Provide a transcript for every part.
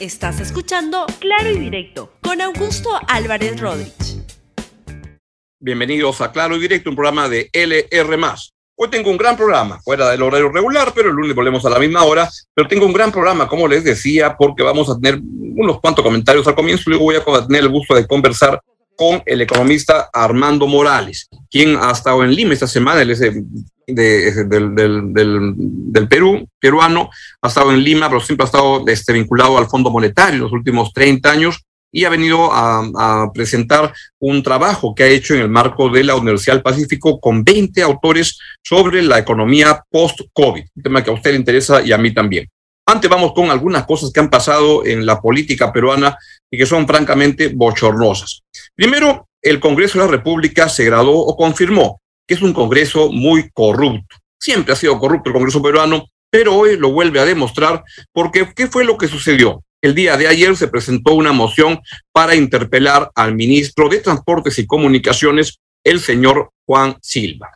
Estás escuchando Claro y Directo con Augusto Álvarez Rodríguez. Bienvenidos a Claro y Directo, un programa de LR. Hoy tengo un gran programa, fuera del horario regular, pero el lunes volvemos a la misma hora. Pero tengo un gran programa, como les decía, porque vamos a tener unos cuantos comentarios al comienzo. Luego voy a tener el gusto de conversar con el economista Armando Morales, quien ha estado en Lima esta semana. Él es del, del, Perú, peruano, ha estado en Lima, pero siempre ha estado este, vinculado al Fondo Monetario los últimos 30 años y ha venido a, presentar un trabajo que ha hecho en el marco de la Universidad del Pacífico con 20 autores sobre la economía post-COVID, un tema que a usted le interesa y a mí también. Antes vamos con algunas cosas que han pasado en la política peruana y que son francamente bochornosas. Primero, el Congreso de la República se graduó o confirmó que es un Congreso muy corrupto. Siempre ha sido corrupto el Congreso peruano, pero hoy lo vuelve a demostrar porque ¿qué fue lo que sucedió? El día de ayer se presentó una moción para interpelar al ministro de Transportes y Comunicaciones, el señor Juan Silva.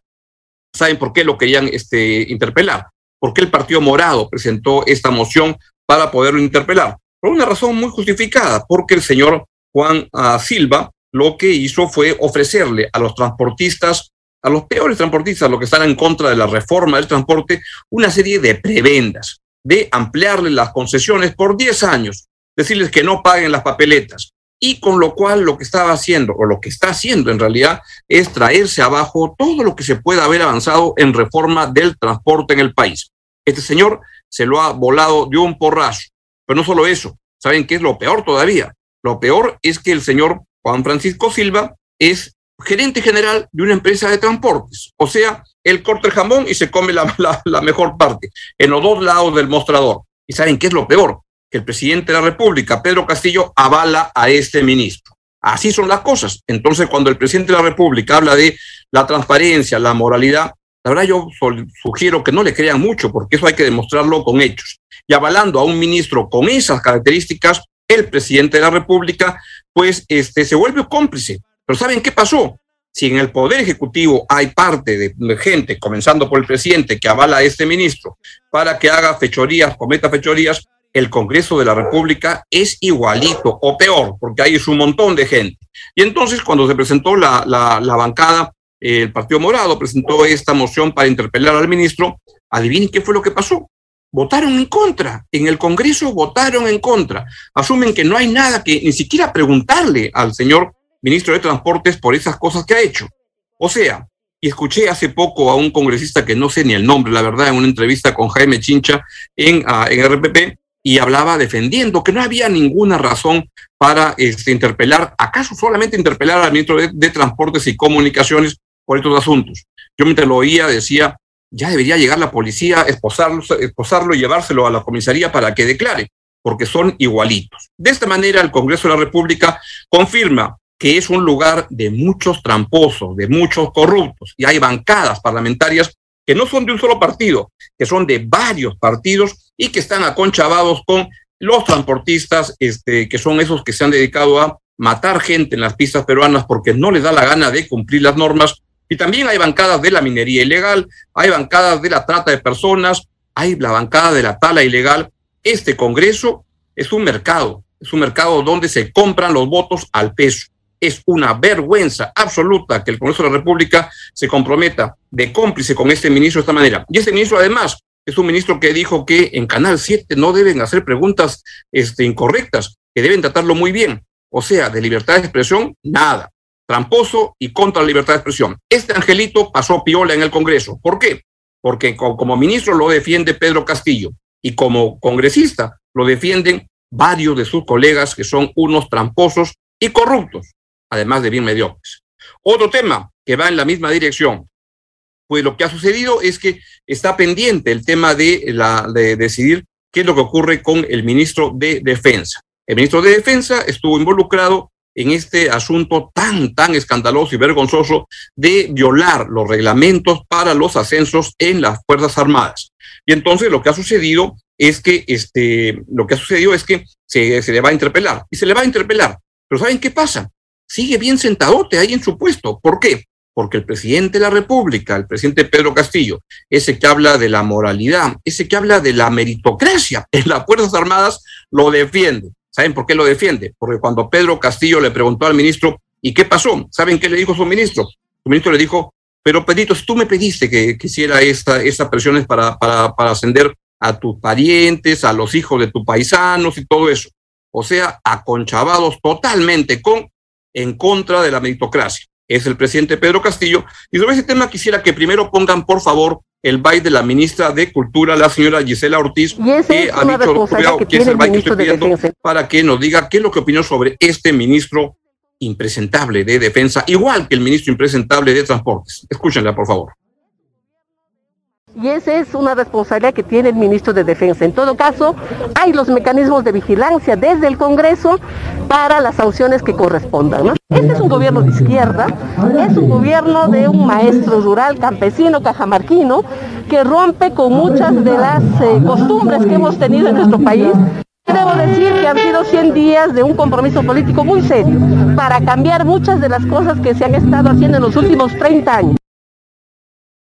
¿Saben por qué lo querían este, interpelar? Porque el Partido Morado presentó esta moción para poderlo interpelar. Por una razón muy justificada, porque el señor Juan ah, Silva lo que hizo fue ofrecerle a los transportistas a los peores transportistas, los que están en contra de la reforma del transporte, una serie de prebendas, de ampliarles las concesiones por 10 años, decirles que no paguen las papeletas. Y con lo cual lo que estaba haciendo, o lo que está haciendo en realidad, es traerse abajo todo lo que se pueda haber avanzado en reforma del transporte en el país. Este señor se lo ha volado de un porrazo. Pero no solo eso, ¿saben qué es lo peor todavía? Lo peor es que el señor Juan Francisco Silva es gerente general de una empresa de transportes. O sea, él corta el jamón y se come la, la, mejor parte, en los dos lados del mostrador. ¿Y saben qué es lo peor? Que el presidente de la República, Pedro Castillo, avala a este ministro. Así son las cosas. Entonces, cuando el presidente de la República habla de la transparencia, la moralidad, la verdad yo sugiero que no le crean mucho, porque eso hay que demostrarlo con hechos. Y avalando a un ministro con esas características, el presidente de la República, pues este, se vuelve cómplice pero ¿saben qué pasó? Si en el Poder Ejecutivo hay parte de gente, comenzando por el presidente, que avala a este ministro para que haga fechorías, cometa fechorías, el Congreso de la República es igualito o peor, porque hay un montón de gente. Y entonces, cuando se presentó la, la, bancada, el Partido Morado presentó esta moción para interpelar al ministro, adivinen qué fue lo que pasó. Votaron en contra. En el Congreso votaron en contra. Asumen que no hay nada que ni siquiera preguntarle al señor ministro de Transportes por esas cosas que ha hecho. O sea, y escuché hace poco a un congresista que no sé ni el nombre, la verdad, en una entrevista con Jaime Chincha en, uh, en RPP, y hablaba defendiendo que no había ninguna razón para este, interpelar, acaso solamente interpelar al ministro de, Transportes y Comunicaciones por estos asuntos. Yo mientras lo oía decía, ya debería llegar la policía, esposarlo, esposarlo y llevárselo a la comisaría para que declare, porque son igualitos. De esta manera, el Congreso de la República confirma que es un lugar de muchos tramposos, de muchos corruptos, y hay bancadas parlamentarias que no son de un solo partido, que son de varios partidos y que están aconchavados con los transportistas, este, que son esos que se han dedicado a matar gente en las pistas peruanas porque no les da la gana de cumplir las normas. Y también hay bancadas de la minería ilegal, hay bancadas de la trata de personas, hay la bancada de la tala ilegal. Este Congreso es un mercado, es un mercado donde se compran los votos al peso es una vergüenza absoluta que el Congreso de la República se comprometa de cómplice con este ministro de esta manera. Y este ministro, además, es un ministro que dijo que en Canal 7 no deben hacer preguntas este, incorrectas, que deben tratarlo muy bien. O sea, de libertad de expresión, nada. Tramposo y contra la libertad de expresión. Este angelito pasó piola en el Congreso. ¿Por qué? Porque como ministro lo defiende Pedro Castillo y como congresista lo defienden varios de sus colegas que son unos tramposos y corruptos además de bien mediocres. Otro tema que va en la misma dirección, pues lo que ha sucedido es que está pendiente el tema de, la, de decidir qué es lo que ocurre con el ministro de Defensa. El ministro de Defensa estuvo involucrado en este asunto tan, tan escandaloso y vergonzoso de violar los reglamentos para los ascensos en las Fuerzas Armadas. Y entonces lo que ha sucedido es que, este, lo que ha sucedido es que se, se le va a interpelar y se le va a interpelar. Pero ¿saben qué pasa? sigue bien sentadote ahí en su puesto. ¿Por qué? Porque el presidente de la República, el presidente Pedro Castillo, ese que habla de la moralidad, ese que habla de la meritocracia en las Fuerzas Armadas, lo defiende. ¿Saben por qué lo defiende? Porque cuando Pedro Castillo le preguntó al ministro, ¿y qué pasó? ¿Saben qué le dijo su ministro? Su ministro le dijo, pero Pedrito, tú me pediste que quisiera esta, estas presiones para, para, para ascender a tus parientes, a los hijos de tus paisanos y todo eso. O sea, aconchavados totalmente con, en contra de la meritocracia. Es el presidente Pedro Castillo. Y sobre ese tema quisiera que primero pongan, por favor, el baile de la ministra de Cultura, la señora Gisela Ortiz, que ha dicho que, que es el baile que estoy pidiendo para que nos diga qué es lo que opinó sobre este ministro impresentable de defensa, igual que el ministro impresentable de transportes. Escúchenla, por favor. Y esa es una responsabilidad que tiene el ministro de Defensa. En todo caso, hay los mecanismos de vigilancia desde el Congreso para las sanciones que correspondan. Este es un gobierno de izquierda, es un gobierno de un maestro rural, campesino, cajamarquino, que rompe con muchas de las eh, costumbres que hemos tenido en nuestro país. Debo decir que han sido 100 días de un compromiso político muy serio para cambiar muchas de las cosas que se han estado haciendo en los últimos 30 años.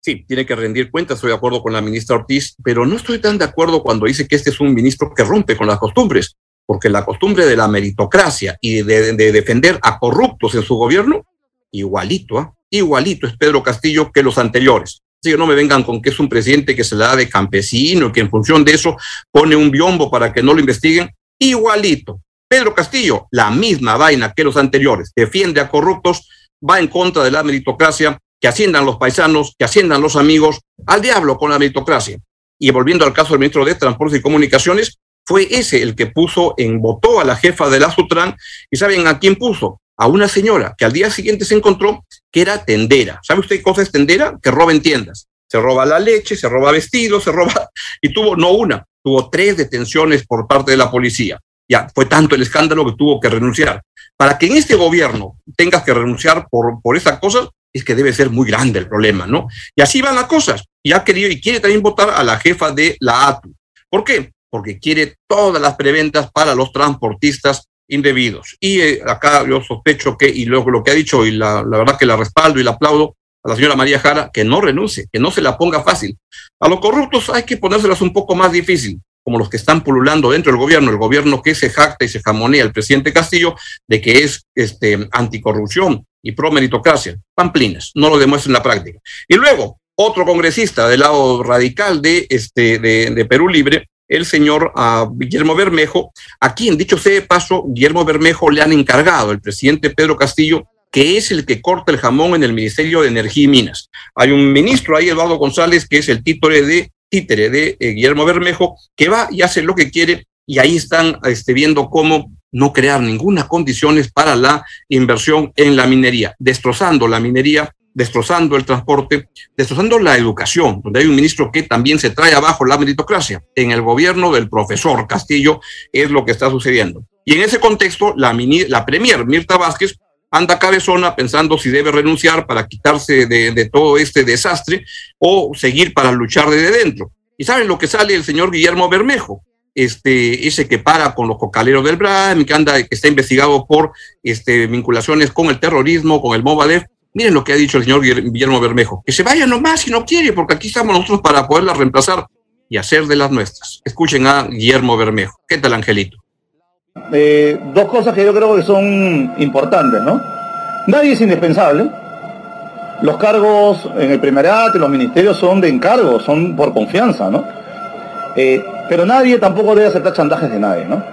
Sí, tiene que rendir cuentas, estoy de acuerdo con la ministra Ortiz, pero no estoy tan de acuerdo cuando dice que este es un ministro que rompe con las costumbres, porque la costumbre de la meritocracia y de, defender a corruptos en su gobierno, igualito, ¿ah? igualito es Pedro Castillo que los anteriores. Así que no me vengan con que es un presidente que se le da de campesino, que en función de eso pone un biombo para que no lo investiguen. Igualito. Pedro Castillo, la misma vaina que los anteriores, defiende a corruptos, va en contra de la meritocracia que asciendan los paisanos, que asciendan los amigos, al diablo con la meritocracia. Y volviendo al caso del ministro de Transportes y Comunicaciones, fue ese el que puso en votó a la jefa de la Sutran y saben a quién puso a una señora que al día siguiente se encontró que era tendera. ¿Sabe usted qué cosa es tendera? Que roba en tiendas. Se roba la leche, se roba vestidos, se roba y tuvo no una, tuvo tres detenciones por parte de la policía. Ya fue tanto el escándalo que tuvo que renunciar. Para que en este gobierno tengas que renunciar por, por esas cosas, es que debe ser muy grande el problema, ¿no? Y así van las cosas. Y ha querido y quiere también votar a la jefa de la ATU. ¿Por qué? Porque quiere todas las preventas para los transportistas indebidos. Y eh, acá yo sospecho que, y luego lo que ha dicho, y la, la verdad que la respaldo y la aplaudo a la señora María Jara, que no renuncie, que no se la ponga fácil. A los corruptos hay que ponérselas un poco más difícil como los que están pululando dentro del gobierno, el gobierno que se jacta y se jamonea el presidente Castillo de que es este, anticorrupción y pro meritocracia. Pamplinas, no lo demuestra en la práctica. Y luego, otro congresista del lado radical de, este, de, Perú Libre, el señor uh, Guillermo Bermejo, a quien, dicho sea de paso, Guillermo Bermejo le han encargado el presidente Pedro Castillo que es el que corta el jamón en el Ministerio de Energía y Minas. Hay un ministro ahí, Eduardo González, que es el título de títere de eh, Guillermo Bermejo, que va y hace lo que quiere y ahí están este, viendo cómo no crear ninguna condiciones para la inversión en la minería, destrozando la minería, destrozando el transporte, destrozando la educación, donde hay un ministro que también se trae abajo la meritocracia. En el gobierno del profesor Castillo es lo que está sucediendo. Y en ese contexto, la, la premier Mirta Vázquez anda cabezona pensando si debe renunciar para quitarse de, todo este desastre o seguir para luchar desde dentro. ¿Y saben lo que sale el señor Guillermo Bermejo? Este, ese que para con los cocaleros del BRAM, que anda, que está investigado por este, vinculaciones con el terrorismo, con el Movadef. Miren lo que ha dicho el señor Guillermo Bermejo, que se vaya nomás si no quiere, porque aquí estamos nosotros para poderla reemplazar y hacer de las nuestras. Escuchen a Guillermo Bermejo. ¿Qué tal, Angelito? Eh, dos cosas que yo creo que son importantes, ¿no? Nadie es indispensable. Los cargos en el primerato, en los ministerios son de encargo, son por confianza, ¿no? Eh, pero nadie tampoco debe aceptar chantajes de nadie, ¿no?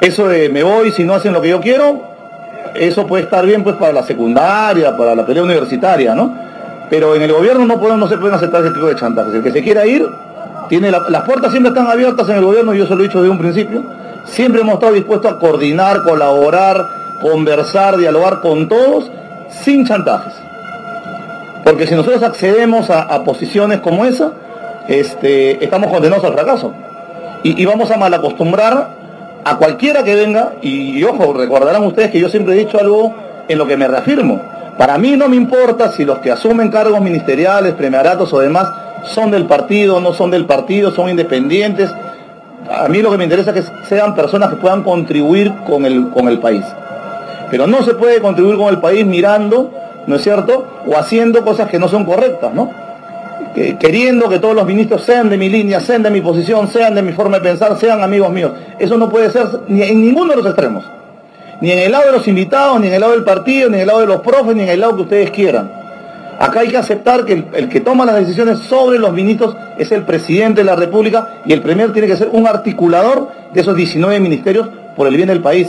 Eso de me voy si no hacen lo que yo quiero, eso puede estar bien pues para la secundaria, para la pelea universitaria, ¿no? Pero en el gobierno no, se pueden aceptar ese tipo de chantajes. El que se quiera ir, tiene las puertas siempre están abiertas en el gobierno, yo se lo he dicho desde un principio Siempre hemos estado dispuestos a coordinar, colaborar, conversar, dialogar con todos sin chantajes. Porque si nosotros accedemos a, posiciones como esa, este, estamos condenados al fracaso. Y, vamos a malacostumbrar a cualquiera que venga, y, ojo, recordarán ustedes que yo siempre he dicho algo en lo que me reafirmo. Para mí no me importa si los que asumen cargos ministeriales, premiaratos o demás son del partido, no son del partido, son independientes, a mí lo que me interesa es que sean personas que puedan contribuir con el, con el país. Pero no se puede contribuir con el país mirando, ¿no es cierto? O haciendo cosas que no son correctas, ¿no? queriendo que todos los ministros sean de mi línea, sean de mi posición, sean de mi forma de pensar, sean amigos míos. Eso no puede ser ni en ninguno de los extremos. Ni en el lado de los invitados, ni en el lado del partido, ni en el lado de los profes, ni en el lado que ustedes quieran. Acá hay que aceptar que el, que toma las decisiones sobre los ministros es el presidente de la República y el premier tiene que ser un articulador de esos 19 ministerios por el bien del país.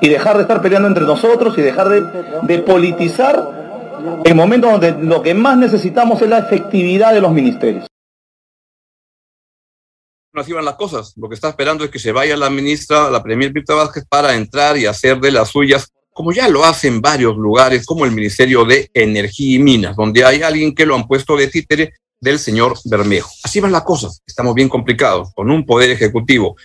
Y dejar de estar peleando entre nosotros y dejar de, politizar en momentos donde lo que más necesitamos es la efectividad de los ministerios. No así van las cosas. Lo que está esperando es que se vaya la ministra, la premier Mirta Vázquez, para entrar y hacer de las suyas, como ya lo hace en varios lugares, como el Ministerio de Energía y Minas, donde hay alguien que lo han puesto de títere del señor Bermejo. Así van las cosas. Estamos bien complicados, con un poder ejecutivo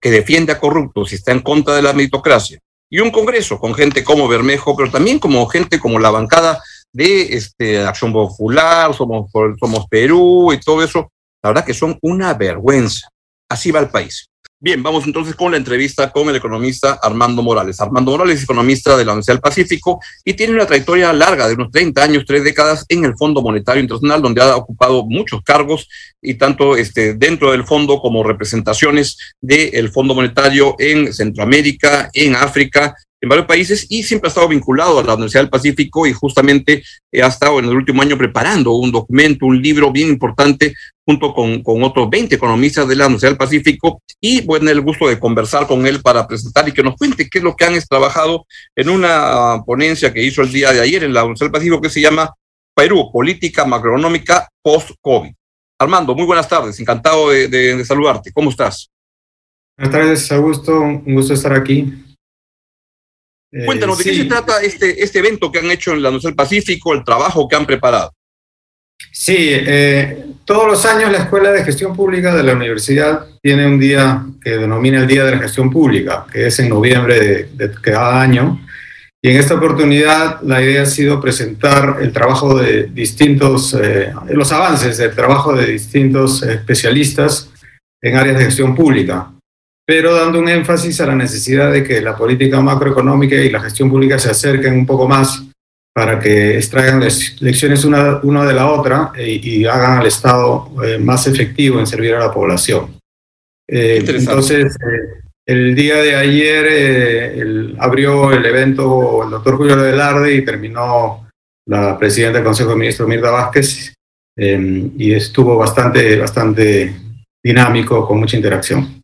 que defiende a corruptos y está en contra de la meritocracia, y un Congreso con gente como Bermejo, pero también como gente como la bancada de este, Acción Popular, somos, somos Perú y todo eso, la verdad que son una vergüenza. Así va el país. Bien, vamos entonces con la entrevista con el economista Armando Morales. Armando Morales es economista de la Universidad del Pacífico y tiene una trayectoria larga de unos 30 años, tres décadas en el Fondo Monetario Internacional, donde ha ocupado muchos cargos y tanto este, dentro del fondo como representaciones del Fondo Monetario en Centroamérica, en África en varios países y siempre ha estado vinculado a la Universidad del Pacífico y justamente ha estado en el último año preparando un documento, un libro bien importante junto con, con otros 20 economistas de la Universidad del Pacífico y bueno, el gusto de conversar con él para presentar y que nos cuente qué es lo que han trabajado en una ponencia que hizo el día de ayer en la Universidad del Pacífico que se llama Perú, Política Macroeconómica Post-COVID. Armando, muy buenas tardes, encantado de saludarte. ¿Cómo estás? Buenas tardes, Augusto, un gusto estar aquí. Cuéntanos, ¿de qué se trata este, este evento que han hecho en la Universidad del Pacífico, el trabajo que han preparado? Sí, eh, todos los años la Escuela de Gestión Pública de la universidad tiene un día que denomina el Día de la Gestión Pública, que es en noviembre de, de cada año. Y en esta oportunidad la idea ha sido presentar el trabajo de distintos, eh, los avances del trabajo de distintos especialistas en áreas de gestión pública pero dando un énfasis a la necesidad de que la política macroeconómica y la gestión pública se acerquen un poco más para que extraigan lecciones una, una de la otra e, y, hagan al Estado eh, más efectivo en servir a la población. Eh, entonces, eh, el día de ayer el, abrió el evento el doctor Julio Velarde y terminó la presidenta del Consejo de Ministros, Mirta Vázquez, y estuvo bastante, bastante dinámico, con mucha interacción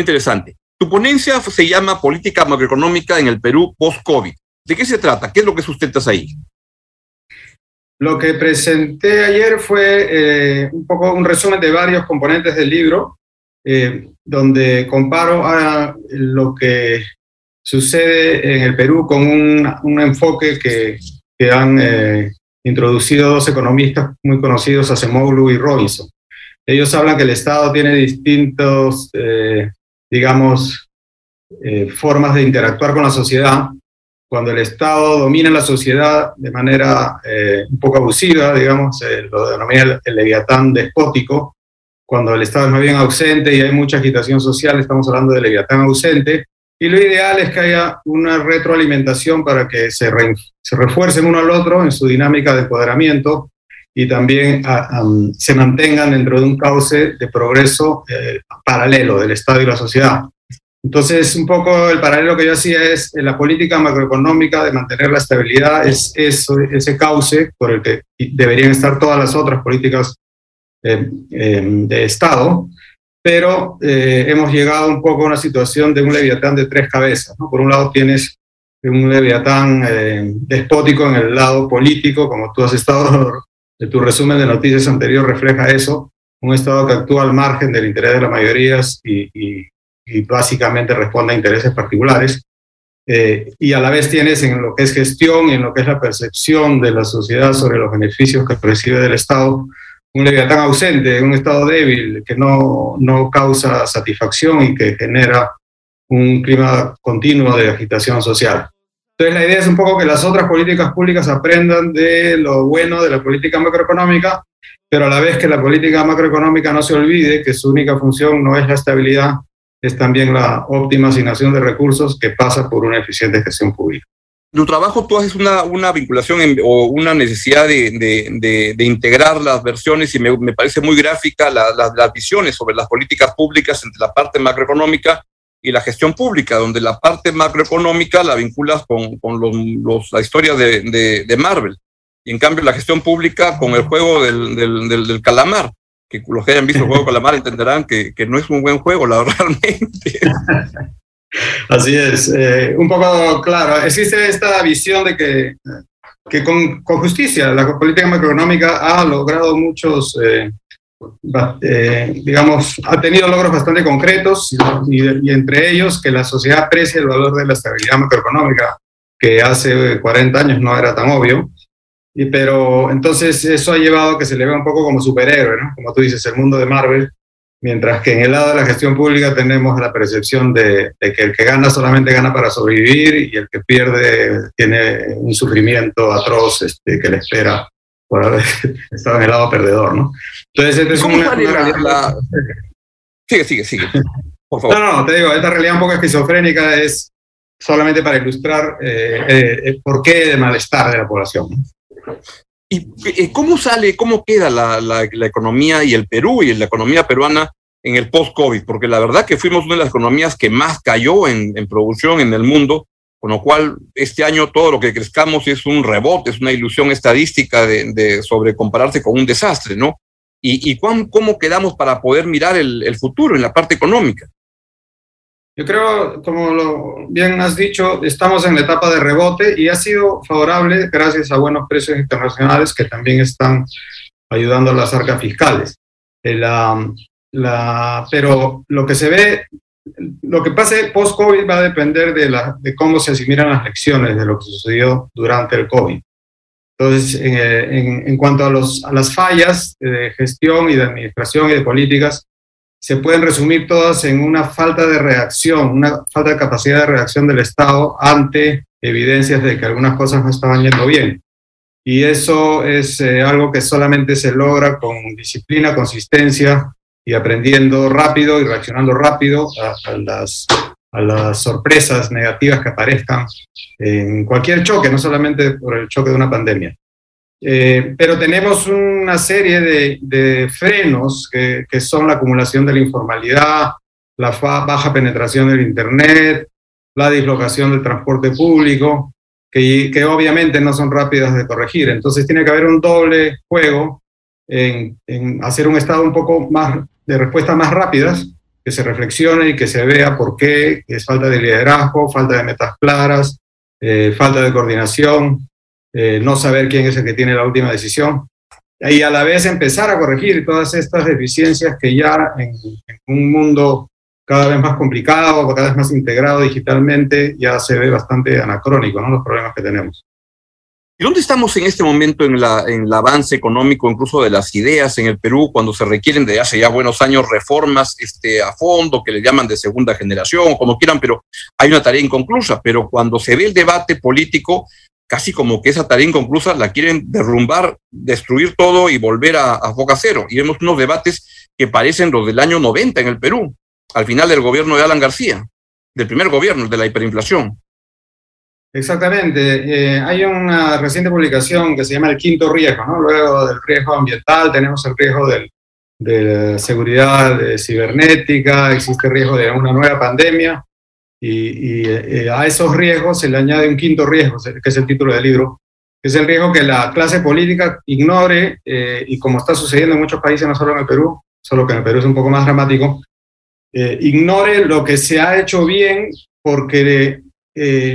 interesante. Tu ponencia se llama Política Macroeconómica en el Perú post-COVID. ¿De qué se trata? ¿Qué es lo que sustentas ahí? Lo que presenté ayer fue eh, un poco un resumen de varios componentes del libro, eh, donde comparo a lo que sucede en el Perú con un, enfoque que, que han eh, introducido dos economistas muy conocidos, Acemoglu y Robinson. Ellos hablan que el Estado tiene distintos digamos, eh, formas de interactuar con la sociedad. Cuando el Estado domina la sociedad de manera eh, un poco abusiva, digamos, eh, lo denomina el, leviatán despótico. Cuando el Estado es más bien ausente y hay mucha agitación social, estamos hablando de leviatán ausente. Y lo ideal es que haya una retroalimentación para que se, re, se refuercen uno al otro en su dinámica de empoderamiento y también a, um, se mantengan dentro de un cauce de progreso eh, paralelo del Estado y la sociedad. Entonces, un poco el paralelo que yo hacía es la política macroeconómica de mantener la estabilidad, es eso, ese cauce por el que deberían estar todas las otras políticas eh, eh, de Estado, pero eh, hemos llegado un poco a una situación de un leviatán de tres cabezas. ¿no? Por un lado tienes un leviatán eh, despótico en el lado político, como tú has estado tu resumen de noticias anterior refleja eso, un Estado que actúa al margen del interés de las mayorías y básicamente responde a intereses particulares. Eh, y a la vez tienes en lo que es gestión y en lo que es la percepción de la sociedad sobre los beneficios que recibe del Estado, un leviatán ausente, un Estado débil que no, no causa satisfacción y que genera un clima continuo de agitación social. Entonces la idea es un poco que las otras políticas públicas aprendan de lo bueno de la política macroeconómica, pero a la vez que la política macroeconómica no se olvide que su única función no es la estabilidad, es también la óptima asignación de recursos que pasa por una eficiente gestión pública. tu trabajo tú haces una, una vinculación o una necesidad de, integrar las versiones y me, parece muy gráfica las visiones sobre las políticas públicas entre la parte macroeconómica y la gestión pública, donde la parte macroeconómica la vinculas con, los, la historia de, Marvel y en cambio la gestión pública con el juego del, del, calamar que los que hayan visto el juego calamar entenderán que, que, no es un buen juego, la, realmente. Así es, eh, un poco claro, existe esta visión de que, que con, con, justicia la política macroeconómica ha logrado muchos, eh, eh, digamos, ha tenido logros bastante concretos y, entre ellos que la sociedad aprecia el valor de la estabilidad macroeconómica, que hace 40 años no era tan obvio. Y, pero entonces eso ha llevado a que se le vea un poco como superhéroe, ¿no? Como tú dices, el mundo de Marvel, mientras que en el lado de la gestión pública tenemos la percepción de, que el que gana solamente gana para sobrevivir y el que pierde tiene un sufrimiento atroz este, que le espera por haber estado en el lado perdedor, ¿no? Entonces, es una, Sigue, sigue, sigue. Por favor. No, no, te digo, esta realidad un poco esquizofrénica es solamente para ilustrar eh, eh, el porqué de malestar de la población. ¿Y eh, cómo sale, cómo queda la, la, economía y el Perú y la economía peruana en el post-COVID? Porque la verdad que fuimos una de las economías que más cayó en, en, producción en el mundo, con lo cual este año todo lo que crezcamos es un rebote, es una ilusión estadística de, de sobre compararse con un desastre, ¿no? ¿Y, y cómo quedamos para poder mirar el, el futuro en la parte económica? Yo creo, como lo bien has dicho, estamos en la etapa de rebote y ha sido favorable gracias a buenos precios internacionales que también están ayudando a las arcas fiscales. Eh, la, pero lo que se ve, lo que pase post-COVID va a depender de, cómo se asimilan las lecciones de lo que sucedió durante el COVID. Entonces, en, en cuanto a las fallas de gestión y de administración y de políticas, se pueden resumir todas en una falta de reacción, una falta de capacidad de reacción del Estado ante evidencias de que algunas cosas no estaban yendo bien. Y eso es eh, algo que solamente se logra con disciplina, consistencia y aprendiendo rápido y reaccionando rápido a, las, a las sorpresas negativas que aparezcan en cualquier choque, no solamente por el choque de una pandemia. Eh, pero tenemos una serie de, frenos que, son la acumulación de la informalidad, la baja penetración del Internet, la dislocación del transporte público, que, que, obviamente no son rápidas de corregir. Entonces tiene que haber un doble juego en, hacer un estado un poco más de respuestas más rápidas, que se reflexione y que se vea por qué es falta de liderazgo, falta de metas claras, eh, falta de coordinación, eh, no saber quién es el que tiene la última decisión, y a la vez empezar a corregir todas estas deficiencias que ya en, un mundo cada vez más complicado, cada vez más integrado digitalmente, ya se ve bastante anacrónico, ¿no? Los problemas que tenemos. ¿Y dónde estamos en este momento en, la, el avance económico, incluso de las ideas en el Perú, cuando se requieren de hace ya buenos años reformas este, a fondo, que le llaman de segunda generación, o como quieran, pero hay una tarea inconclusa. Pero cuando se ve el debate político, casi como que esa tarea inconclusa la quieren derrumbar, destruir todo y volver a, a cero. Y vemos unos debates que parecen los del año 90 en el Perú, al final del gobierno de Alan García, del primer gobierno, de la hiperinflación. Exactamente. Eh, hay una reciente publicación que se llama El Quinto Riesgo, ¿no? Luego del riesgo ambiental tenemos el riesgo del, de seguridad cibernética, existe el riesgo de una nueva pandemia y, eh, a esos riesgos se le añade un quinto riesgo, que es el título del libro, que es el riesgo que la clase política ignore, eh, y como está sucediendo en muchos países, no solo en el Perú, solo que en el Perú es un poco más dramático, eh, ignore lo que se ha hecho bien porque,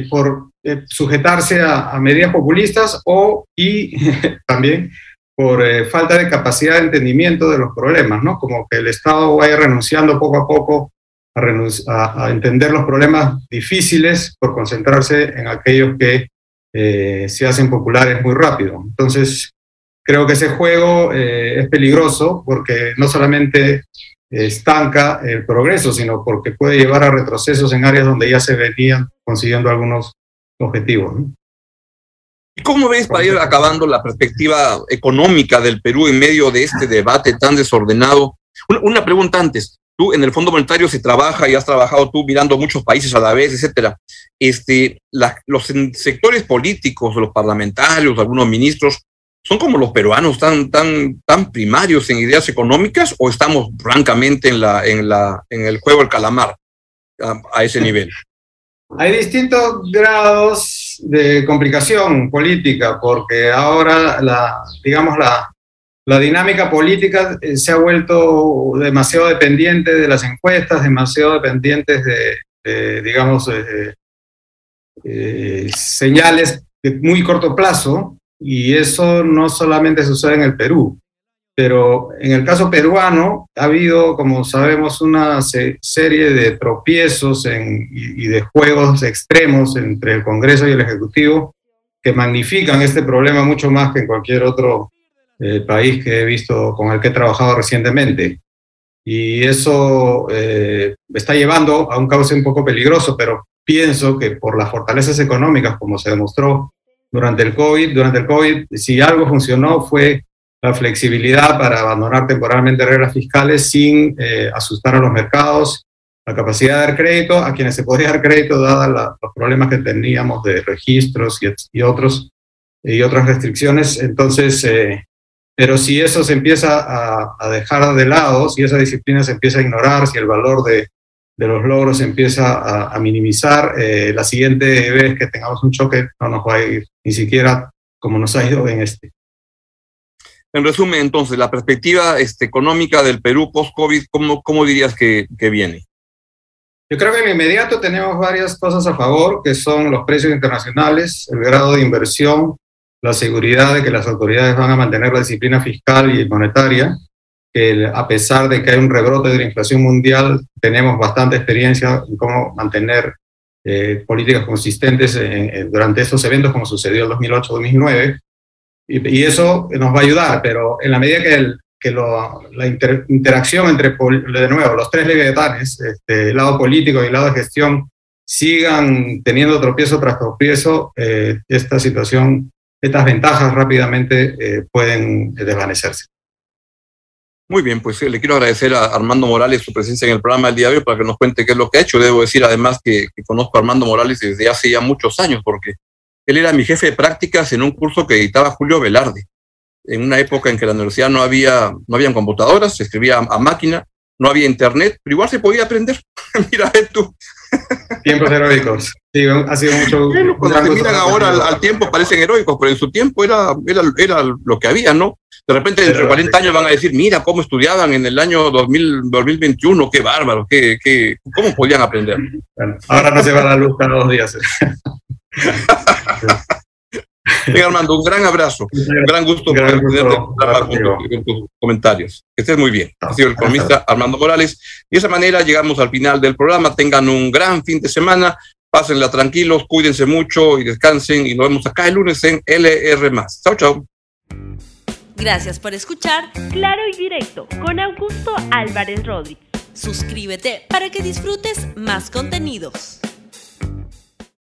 por sujetarse a, medidas populistas o y también por falta de capacidad de entendimiento de los problemas, ¿no? Como que el Estado vaya renunciando poco a poco a, entender los problemas difíciles por concentrarse en aquellos que eh, se hacen populares muy rápido. Entonces, creo que ese juego eh, es peligroso porque no solamente estanca el progreso, sino porque puede llevar a retrocesos en áreas donde ya se venían consiguiendo algunos objetivos. ¿Y cómo ves para ir acabando la perspectiva económica del Perú en medio de este debate tan desordenado? una pregunta antes. tú en el Fondo Monetario se trabaja y has trabajado tú mirando muchos países a la vez, etcétera. Este, los sectores políticos, los parlamentarios, algunos ministros, ¿son como los peruanos tan, tan, tan primarios en ideas económicas o estamos francamente en, la, en, la, en el juego del calamar a ese nivel? Hay distintos grados de complicación política, porque ahora la, digamos, la, la dinámica política eh, se ha vuelto demasiado dependiente de las encuestas, demasiado dependiente de, digamos, señales de muy corto plazo, y eso no solamente sucede en el Perú, pero en el caso peruano ha habido, como sabemos, una serie de tropiezos y, de juegos extremos entre el Congreso y el Ejecutivo que magnifican este problema mucho más que en cualquier otro eh, país que he visto con el que he trabajado recientemente. Y eso eh, está llevando a un cauce un poco peligroso, pero pienso que por las fortalezas económicas, como se demostró durante el COVID, durante el COVID, si algo funcionó fue la flexibilidad para abandonar temporalmente reglas fiscales sin eh, asustar a los mercados, la capacidad de dar crédito a quienes se podía dar crédito dadas los problemas que teníamos de registros y, otros y otras restricciones. Entonces, eh, pero si eso se empieza a, dejar de lado, si esa disciplina se empieza a ignorar, si el valor de, de los logros se empieza a, minimizar, eh, la siguiente vez que tengamos un choque no nos va a ir ni siquiera como nos ha ido en este. En resumen, entonces, la perspectiva este, económica del Perú post-COVID, ¿cómo, ¿cómo, dirías que, que, viene? Yo creo que en inmediato tenemos varias cosas a favor, que son los precios internacionales, el grado de inversión, la seguridad de que las autoridades van a mantener la disciplina fiscal y monetaria, que a pesar de que hay un rebrote de la inflación mundial, tenemos bastante experiencia en cómo mantener eh, políticas consistentes durante estos eventos, como sucedió en 2008-2009 y, eso nos va a ayudar, pero en la medida que, el, que la interacción entre, de nuevo, los tres leviatanes, este, el lado político y el lado de gestión, sigan teniendo tropiezo tras tropiezo, eh, esta situación, estas ventajas rápidamente eh, pueden desvanecerse. Muy bien, pues le quiero agradecer a Armando Morales su presencia en el programa del hoy para que nos cuente qué es lo que ha hecho. Debo decir además que, que conozco a Armando Morales desde hace ya muchos años, porque él era mi jefe de prácticas en un curso que editaba Julio Velarde, en una época en que la universidad no había, no habían computadoras, se escribía a, máquina, no había internet, pero igual se podía aprender. Mira tú. Tiempos heroicos. Sí, ha sido mucho. cuando se miran ahora al, tiempo parecen heroicos, pero en su tiempo era, era, era lo que había, ¿no? De repente, dentro de 40 años van a decir, mira cómo estudiaban en el año 2000, 2021, qué bárbaro, qué, qué, cómo podían aprender. ahora no se va la luz cada dos días. Venga, Armando, un gran abrazo. Un gran gusto poder con, tus comentarios. Que estés muy bien. Ha sido el economista Armando Morales. Y de esa manera llegamos al final del programa. Tengan un gran fin de semana. Pásenla tranquilos, cuídense mucho y descansen. Y nos vemos acá el lunes en LR. Chao, chao. Gracias por escuchar Claro y Directo con Augusto Álvarez Rodríguez. Suscríbete para que disfrutes más contenidos.